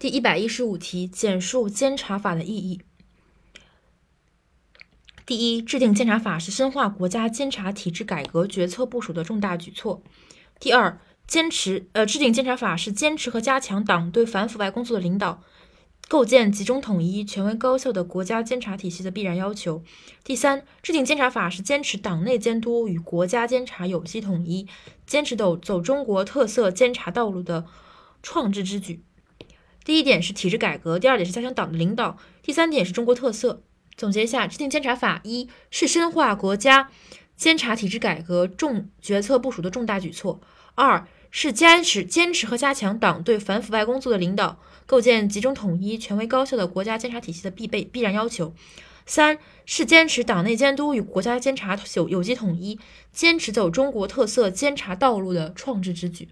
第一百一十五题，简述监察法的意义。第一，制定监察法是深化国家监察体制改革决策部署的重大举措。第二，坚持呃，制定监察法是坚持和加强党对反腐败工作的领导，构建集中统一、权威高效的国家监察体系的必然要求。第三，制定监察法是坚持党内监督与国家监察有机统一，坚持走走中国特色监察道路的创制之举。第一点是体制改革，第二点是加强党的领导，第三点是中国特色。总结一下，制定监察法一是深化国家监察体制改革重决策部署的重大举措；二是坚持坚持和加强党对反腐败工作的领导，构建集中统一、权威高效的国家监察体系的必备必然要求；三是坚持党内监督与国家监察有有机统一，坚持走中国特色监察道路的创制之举。